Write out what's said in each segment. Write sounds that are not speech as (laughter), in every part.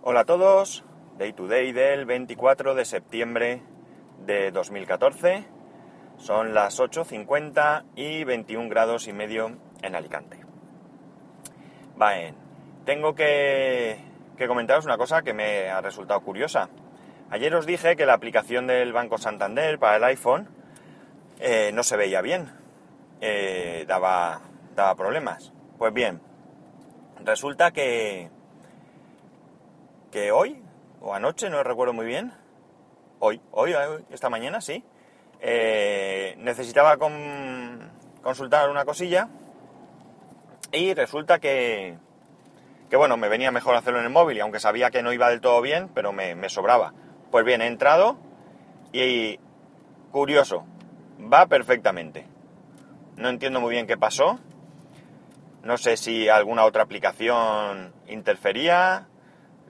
Hola a todos, Day to Day del 24 de septiembre de 2014. Son las 8.50 y 21 grados y medio en Alicante. Bien, tengo que, que comentaros una cosa que me ha resultado curiosa. Ayer os dije que la aplicación del Banco Santander para el iPhone eh, no se veía bien, eh, daba, daba problemas. Pues bien, resulta que, que hoy, o anoche, no recuerdo muy bien, hoy, hoy, esta mañana, sí, eh, necesitaba consultar una cosilla y resulta que, que, bueno, me venía mejor hacerlo en el móvil y aunque sabía que no iba del todo bien, pero me, me sobraba. Pues bien, he entrado y curioso, va perfectamente. No entiendo muy bien qué pasó. No sé si alguna otra aplicación interfería.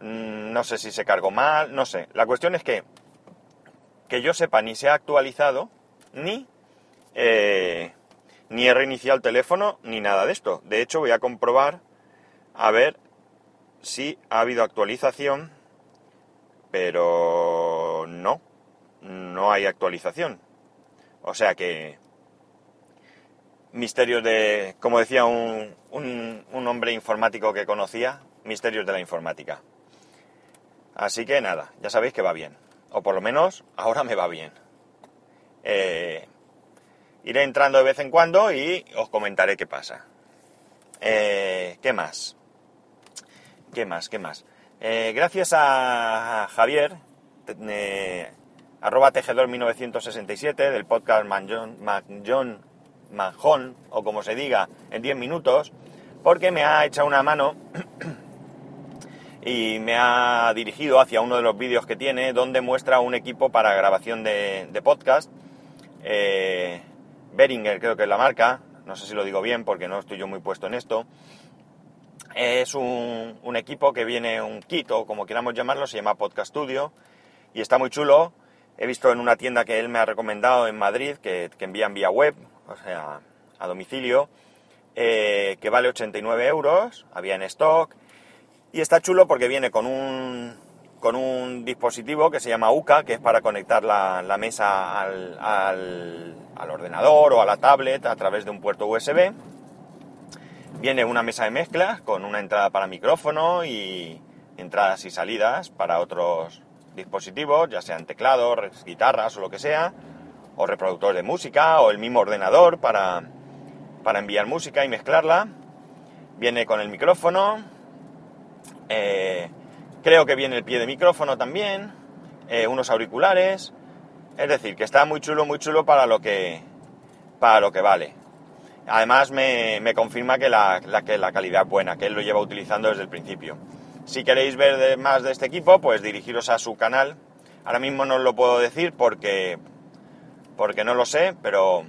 Mm, no sé si se cargó mal. No sé. La cuestión es que, que yo sepa, ni se ha actualizado, ni, eh, ni he reiniciado el teléfono, ni nada de esto. De hecho, voy a comprobar a ver si ha habido actualización. Pero no. No hay actualización. O sea que misterios de, como decía un, un, hombre informático que conocía, misterios de la informática. Así que nada, ya sabéis que va bien. O por lo menos ahora me va bien. Eh, iré entrando de vez en cuando y os comentaré qué pasa. Eh, ¿Qué más? ¿Qué más? ¿Qué más? Eh, gracias a Javier, arroba tejedor 1967 del podcast Manjón, o como se diga, en 10 minutos, porque me ha echado una mano y me ha dirigido hacia uno de los vídeos que tiene donde muestra un equipo para grabación de, podcast. Eh, Beringer creo que es la marca, no sé si lo digo bien porque no estoy yo muy puesto en esto. Es un, un equipo que viene un kit o como queramos llamarlo, se llama Podcast Studio y está muy chulo He visto en una tienda que él me ha recomendado en Madrid, que, envían vía web, o sea, a domicilio, eh, que vale 89 euros, había en stock, y está chulo porque viene con un, con un dispositivo que se llama UCA, que es para conectar la, mesa al, al, ordenador o a la tablet a través de un puerto USB. Viene una mesa de mezclas con una entrada para micrófono y entradas y salidas para otros dispositivos, ya sean teclados, guitarras o lo que sea, o reproductor de música, o el mismo ordenador para, para enviar música y mezclarla. Viene con el micrófono. Eh, creo que viene el pie de micrófono también. Eh, unos auriculares. Es decir, que está muy chulo, muy chulo para lo que, para lo que vale. Además me, confirma que la, que la calidad es buena, que él lo lleva utilizando desde el principio. Si queréis ver más de este equipo, pues dirigiros a su canal. Ahora mismo no os lo puedo decir porque, porque no lo sé, pero,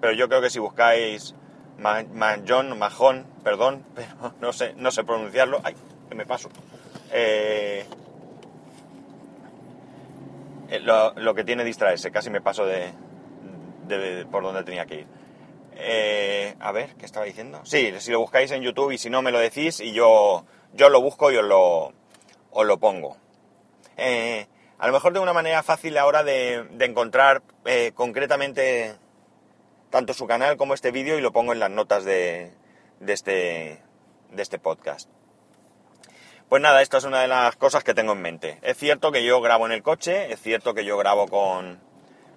pero yo creo que si buscáis Mahon, Mahon, perdón, (laughs) pero no sé, no sé pronunciarlo. Me paso. Eh, eh, lo, que tiene distraerse, casi me paso de, por donde tenía que ir. Eh, a ver, ¿qué estaba diciendo? Sí, si lo buscáis en YouTube y si no me lo decís y yo yo lo busco y os lo, os lo pongo. A lo mejor de una manera fácil ahora de, de encontrar concretamente tanto su canal como este vídeo y lo pongo en las notas de, este, de este podcast. Pues nada, esta es una de las cosas que tengo en mente. Es cierto que yo grabo en el coche, es cierto que yo grabo con,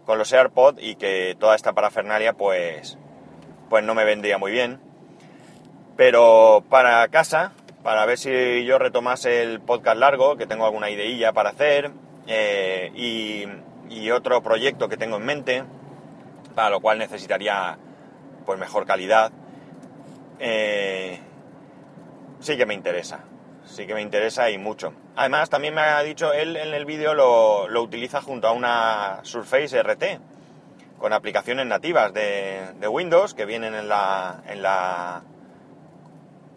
con los AirPods y que toda esta parafernalia pues, pues no me vendría muy bien. Pero para casa, para ver si yo retomase el podcast largo, que tengo alguna ideilla para hacer, eh, y, otro proyecto que tengo en mente, para lo cual necesitaría pues mejor calidad. Eh, sí que me interesa, sí que me interesa y mucho. Además, también me ha dicho, él en el vídeo lo, lo utiliza junto a una Surface RT, con aplicaciones nativas de, de Windows que vienen en la, en la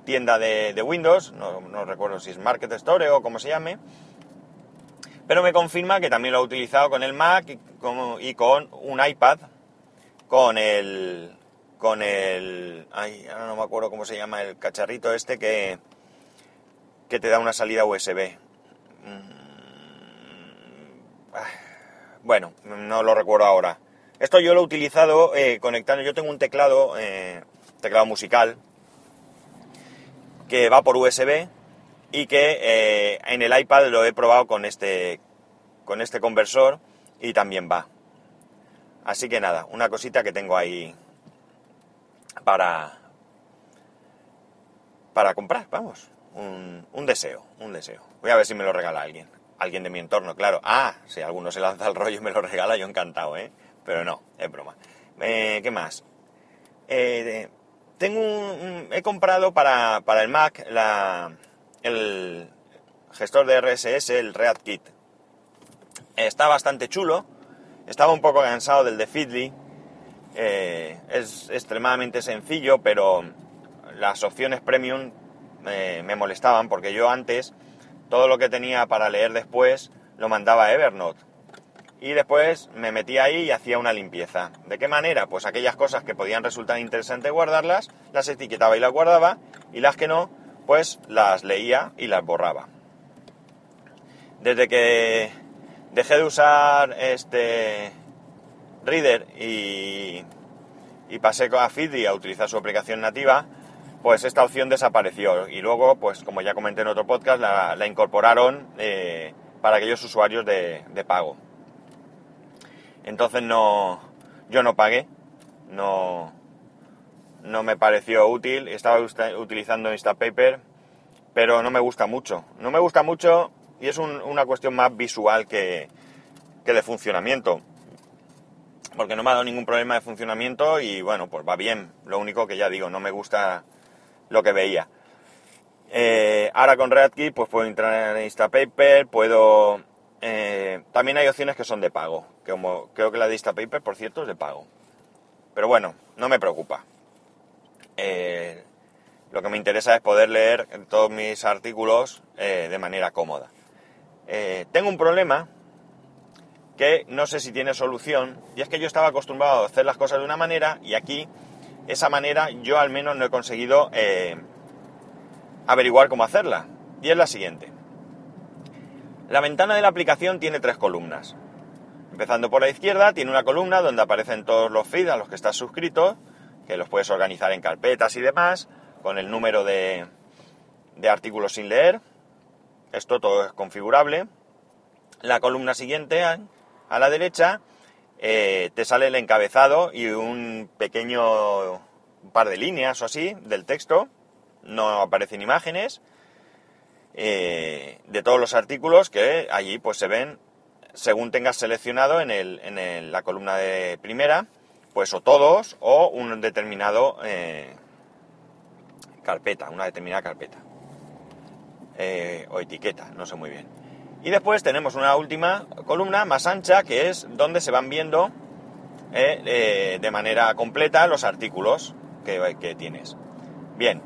tienda de, Windows, no, recuerdo si es Market Store o como se llame, pero me confirma que también lo ha utilizado con el Mac y con, un iPad, con el, con el, ay, ahora no me acuerdo cómo se llama el cacharrito este que, que te da una salida USB. Mm, ah, bueno, no lo recuerdo ahora. Esto yo lo he utilizado eh, conectando. Yo tengo un teclado, eh, teclado musical, que va por USB y que eh, en el iPad lo he probado con este, con este conversor y también va. Así que nada, una cosita que tengo ahí para, para comprar, vamos, un, deseo, un deseo. Voy a ver si me lo regala alguien, alguien de mi entorno, claro. Ah, si alguno se lanza el rollo y me lo regala, yo encantado, ¿eh? Pero no, es broma. Eh, ¿Qué más? Eh, tengo un, he comprado para, para el Mac la, el gestor de RSS, el ReadKit. Está bastante chulo. Estaba un poco cansado del de Feedly. Eh, es extremadamente sencillo, pero las opciones premium me molestaban porque yo antes todo lo que tenía para leer después lo mandaba a Evernote y después me metía ahí y hacía una limpieza. ¿De qué manera? Pues aquellas cosas que podían resultar interesantes guardarlas, las etiquetaba y las guardaba, y las que no, pues las leía y las borraba. Desde que dejé de usar este Reader y, y pasé a Feedly a utilizar su aplicación nativa, pues esta opción desapareció. Y luego, pues como ya comenté en otro podcast, la, incorporaron eh, para aquellos usuarios de pago. Entonces no, yo no pagué, no, no me pareció útil, estaba utilizando Instapaper, pero no me gusta mucho. No me gusta mucho y es una cuestión más visual que, que de funcionamiento. Porque no me ha dado ningún problema de funcionamiento y bueno, pues va bien. Lo único que ya digo, no me gusta lo que veía. Eh, ahora con RedKit pues puedo entrar en Instapaper, puedo eh, también hay opciones que son de pago, como creo que la de Instapaper, por cierto, es de pago. Pero bueno, no me preocupa. Eh, lo que me interesa es poder leer todos mis artículos eh, de manera cómoda. tengo un problema que no sé si tiene solución, y es que yo estaba acostumbrado a hacer las cosas de una manera, y aquí, esa manera, yo al menos no he conseguido averiguar cómo hacerla. Y es la siguiente. La ventana de la aplicación tiene tres columnas. Empezando por la izquierda, tiene una columna donde aparecen todos los feeds a los que estás suscrito, que los puedes organizar en carpetas y demás, con el número de, artículos sin leer. Esto todo es configurable. La columna siguiente, a, la derecha, eh, te sale el encabezado y un pequeño par de líneas o así del texto. No aparecen imágenes. Eh, de todos los artículos que allí pues se ven según tengas seleccionado en, el, en la columna de primera, pues o todos o un determinado eh, carpeta, una determinada carpeta. O etiqueta, no sé muy bien. Y después tenemos una última columna más ancha que es donde se van viendo de manera completa los artículos que, que tienes. Bien,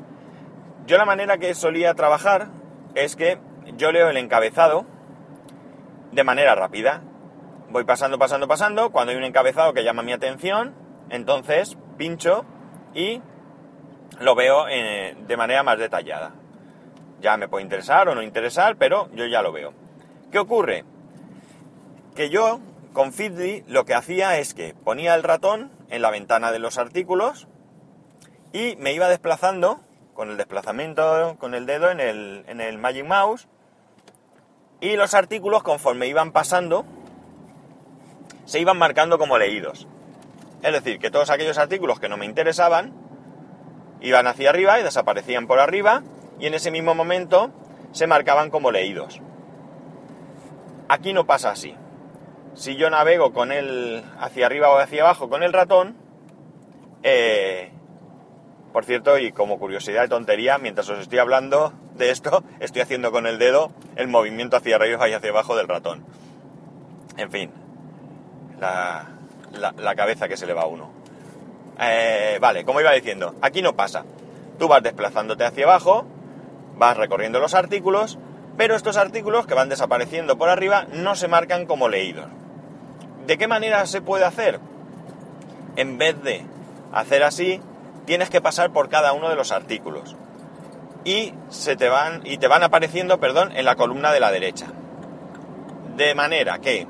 yo la manera que solía trabajar es que yo leo el encabezado de manera rápida. Voy pasando, pasando, pasando. Cuando hay un encabezado que llama mi atención, entonces pincho y lo veo eh, de manera más detallada. Ya me puede interesar o no interesar, pero yo ya lo veo. ¿Qué ocurre? Que yo con Feedly lo que hacía es que ponía el ratón en la ventana de los artículos y me iba desplazando con el desplazamiento con el dedo en el, en el Magic Mouse y los artículos conforme iban pasando se iban marcando como leídos. Es decir, que todos aquellos artículos que no me interesaban iban hacia arriba y desaparecían por arriba y en ese mismo momento se marcaban como leídos. Aquí no pasa así. Si yo navego con el hacia arriba o hacia abajo con el ratón, eh, por cierto, y como curiosidad de tontería, mientras os estoy hablando de esto, (laughs) estoy haciendo con el dedo el movimiento hacia arriba y hacia abajo del ratón. En fin, la, cabeza que se le va a uno. Eh, vale, como iba diciendo, aquí no pasa. Tú vas desplazándote hacia abajo, vas recorriendo los artículos, pero estos artículos que van desapareciendo por arriba no se marcan como leídos. ¿De qué manera se puede hacer? En vez de hacer así, tienes que pasar por cada uno de los artículos y se te van y te van apareciendo, perdón, en la columna de la derecha. De manera que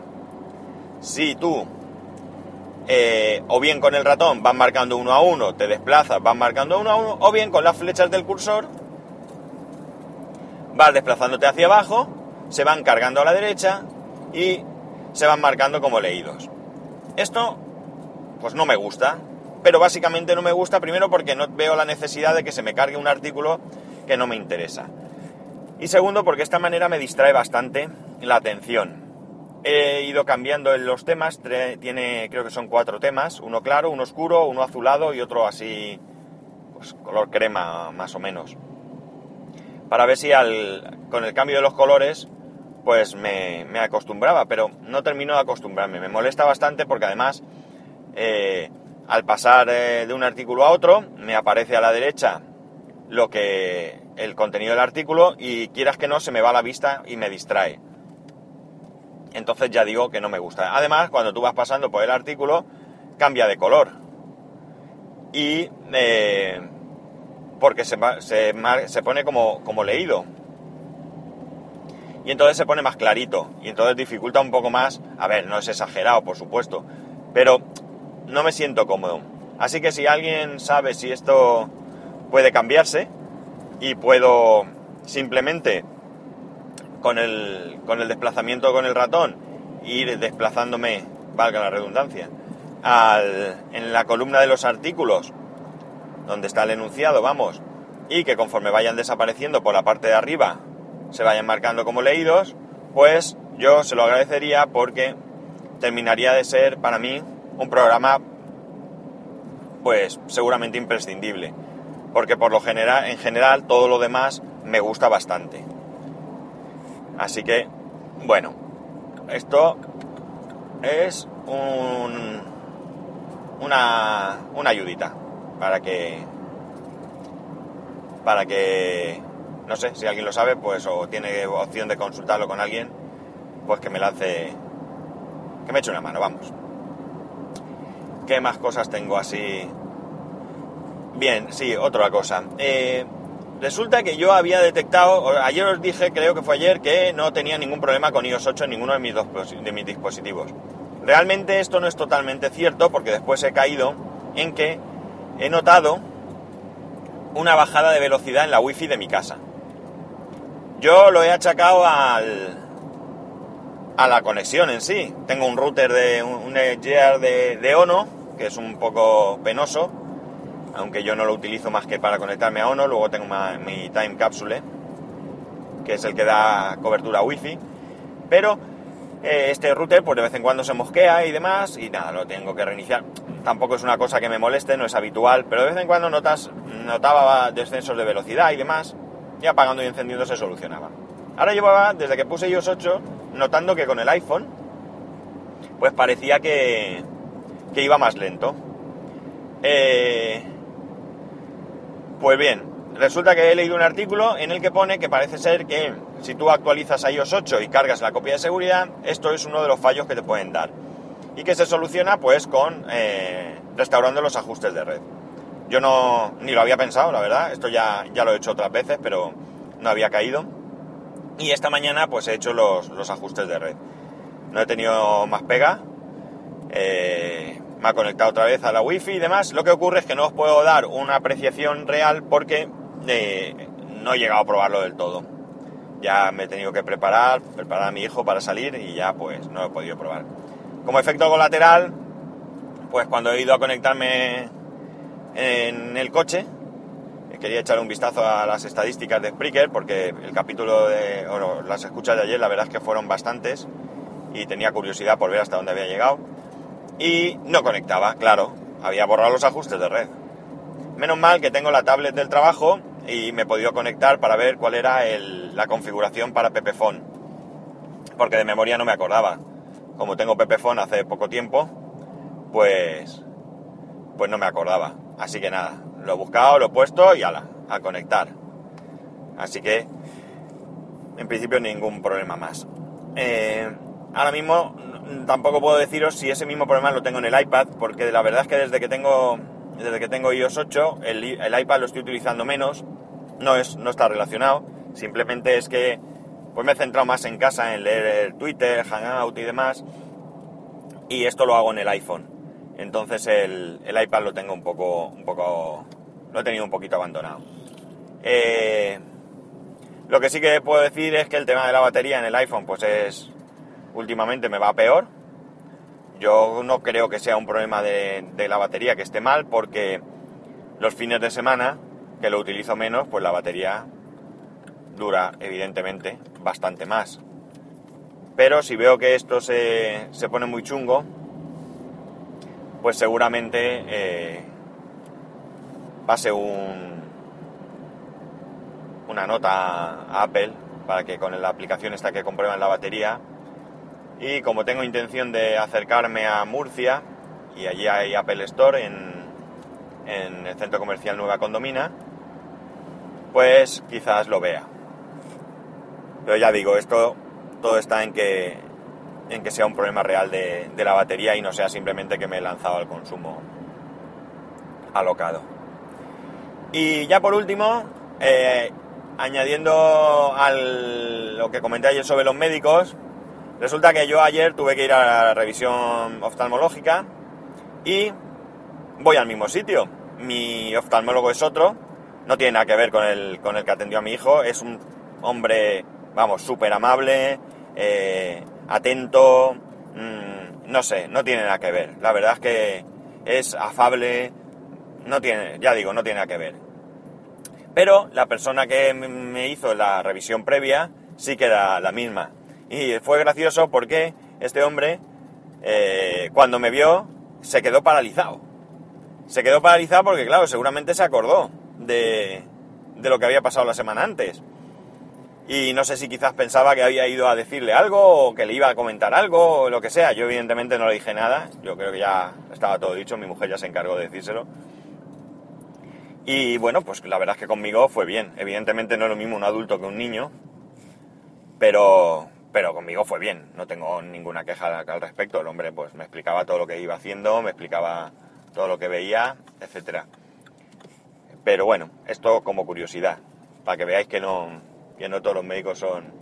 si tú eh, o bien con el ratón vas marcando uno a uno, te desplazas, vas marcando uno a uno, o bien con las flechas del cursor vas desplazándote hacia abajo, se van cargando a la derecha y se van marcando como leídos. Esto, pues no me gusta, pero básicamente no me gusta primero porque no veo la necesidad de que se me cargue un artículo que no me interesa. Y segundo, porque esta manera me distrae bastante la atención. He ido cambiando los temas, tiene creo que son cuatro temas, uno claro, uno oscuro, uno azulado y otro así, pues color crema más o menos. Para ver si al, con el cambio de los colores pues me, acostumbraba, pero no termino de acostumbrarme. Me molesta bastante porque además eh, al pasar eh, de un artículo a otro me aparece a la derecha lo que el contenido del artículo y quieras que no se me va la vista y me distrae. Entonces ya digo que no me gusta. Además, cuando tú vas pasando por el artículo, cambia de color. Y eh, porque se, se, se pone como, como leído y entonces se pone más clarito y entonces dificulta un poco más. A ver, no es exagerado, por supuesto, pero no me siento cómodo. Así que si alguien sabe si esto puede cambiarse y puedo simplemente con el, con el desplazamiento con el ratón ir desplazándome, valga la redundancia, al, en la columna de los artículos, donde está el enunciado, vamos, y que conforme vayan desapareciendo por la parte de arriba se vayan marcando como leídos, pues yo se lo agradecería porque terminaría de ser para mí un programa pues seguramente imprescindible, porque por lo general, en general todo lo demás me gusta bastante. Así que, bueno, esto es un, una, una ayudita para que para que no sé, si alguien lo sabe, pues o tiene opción de consultarlo con alguien, pues que me lance, que me eche una mano, vamos. ¿Qué más cosas tengo así? Bien, sí, otra cosa. Eh, resulta que yo había detectado, ayer os dije, creo que fue ayer, que no tenía ningún problema con iOS 8 en ninguno de mis, dos, de mis dispositivos. Realmente esto no es totalmente cierto porque después he caído en que he notado una bajada de velocidad en la wifi de mi casa. Yo lo he achacado al, a la conexión en sí. Tengo un router de un Gear de, de, Ono, que es un poco penoso, aunque yo no lo utilizo más que para conectarme a Ono. Luego tengo mi Time Capsule, que es el que da cobertura Wi-Fi. Pero eh, este router, pues de vez en cuando se mosquea y demás, y nada, lo tengo que reiniciar. Tampoco es una cosa que me moleste, no es habitual, pero de vez en cuando notas, notaba descensos de velocidad y demás y apagando y encendiendo se solucionaba. Ahora llevaba, desde que puse iOS 8, notando que con el iPhone, pues parecía que, que iba más lento. Eh, pues bien, resulta que he leído un artículo en el que pone que parece ser que si tú actualizas a iOS 8 y cargas la copia de seguridad, esto es uno de los fallos que te pueden dar. Y que se soluciona pues con eh, restaurando los ajustes de red. Yo no ni lo había pensado, la verdad. Esto ya, ya lo he hecho otras veces, pero no había caído. Y esta mañana pues he hecho los, ajustes de red. No he tenido más pega. Eh, me ha conectado otra vez a la wifi y demás. Lo que ocurre es que no os puedo dar una apreciación real porque no he llegado a probarlo del todo. Ya me he tenido que preparar, preparar a mi hijo para salir y ya pues no he podido probar. Como efecto colateral, pues cuando he ido a conectarme en el coche. Quería echar un vistazo a las estadísticas de Spreaker porque el capítulo de las escuchas de ayer la verdad es que fueron bastantes y tenía curiosidad por ver hasta dónde había llegado. Y no conectaba, claro, había borrado los ajustes de red. Menos mal que tengo la tablet del trabajo y me he podido conectar para ver cuál era la configuración para Pepephone. Porque de memoria no me acordaba. Como tengo Pepephone hace poco tiempo, pues, pues no me acordaba. Así que nada, lo he buscado, lo he puesto y ala, a conectar. Así que, en principio, ningún problema más. Eh, ahora mismo tampoco puedo deciros si ese mismo problema lo tengo en el iPad, porque la verdad es que desde que tengo, desde que tengo iOS 8, el, iPad lo estoy utilizando menos. No, es, no está relacionado, simplemente es que pues me he centrado más en casa en leer Twitter, Hangout y demás. Y esto lo hago en el iPhone. Entonces el, iPad lo tengo un poco, un poco, lo he tenido un poquito abandonado. Eh, lo que sí que puedo decir es que el tema de la batería en el iPhone, pues es, últimamente me va peor. Yo no creo que sea un problema de, de la batería que esté mal, porque los fines de semana, que lo utilizo menos, pues la batería dura, evidentemente, bastante más. Pero si veo que esto se, pone muy chungo, pues seguramente eh, pase un, una nota a Apple para que con la aplicación esta que comprueban la batería y como tengo intención de acercarme a Murcia y allí hay Apple Store en, en el centro comercial Nueva Condomina, pues quizás lo vea. Pero ya digo, esto todo está en que, en que sea un problema real de, la batería y no sea simplemente que me he lanzado al consumo alocado. Y ya por último, eh, añadiendo a lo que comenté ayer sobre los médicos, resulta que yo ayer tuve que ir a la revisión oftalmológica y voy al mismo sitio. Mi oftalmólogo es otro, no tiene nada que ver con el, con el que atendió a mi hijo, es un hombre vamos, súper amable, eh, atento, mm, no sé, no tiene nada que ver. La verdad es que es afable, no tiene, ya digo, no tiene nada que ver. Pero la persona que me hizo la revisión previa sí que era la misma. Y fue gracioso porque este hombre, eh, cuando me vio, se quedó paralizado. Se quedó paralizado porque, claro, seguramente se acordó de, lo que había pasado la semana antes y no sé si quizás pensaba que había ido a decirle algo o que le iba a comentar algo o lo que sea. Yo evidentemente no le dije nada, yo creo que ya estaba todo dicho, mi mujer ya se encargó de decírselo. Y bueno, pues la verdad es que conmigo fue bien. Evidentemente no es lo mismo un adulto que un niño, pero, pero conmigo fue bien, no tengo ninguna queja al respecto. El hombre pues me explicaba todo lo que iba haciendo, me explicaba todo lo que veía, etc. Pero bueno, esto como curiosidad, para que veáis que no, que no todos los médicos son,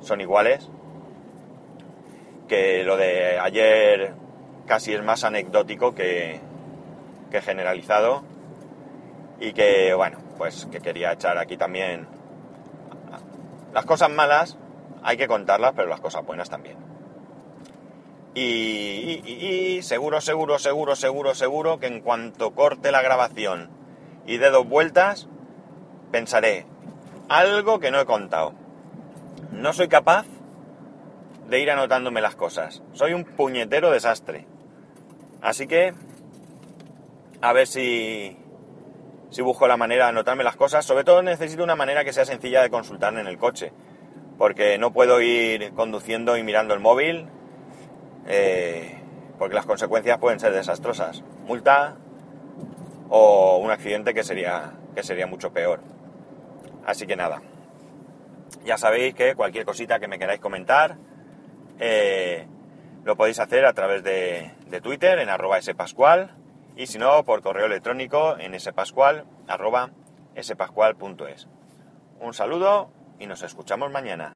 son iguales, que lo de ayer casi es más anecdótico que, que generalizado y que bueno, pues que quería echar aquí también las cosas malas hay que contarlas, pero las cosas buenas también. Y, y, seguro, seguro, seguro, seguro, seguro que en cuanto corte la grabación y dé dos vueltas, pensaré, algo que no he contado. No soy capaz de ir anotándome las cosas. Soy un puñetero desastre. Así que, a ver si, si busco la manera de anotarme las cosas. Sobre todo necesito una manera que sea sencilla de consultar en el coche. Porque no puedo ir conduciendo y mirando el móvil. Eh, porque las consecuencias pueden ser desastrosas. Multa o un accidente que sería, que sería mucho peor. Así que nada, ya sabéis que cualquier cosita que me queráis comentar eh, lo podéis hacer a través de, Twitter en arroba spascual y si no por correo electrónico en spascual arroba spascual.es. Un saludo y nos escuchamos mañana.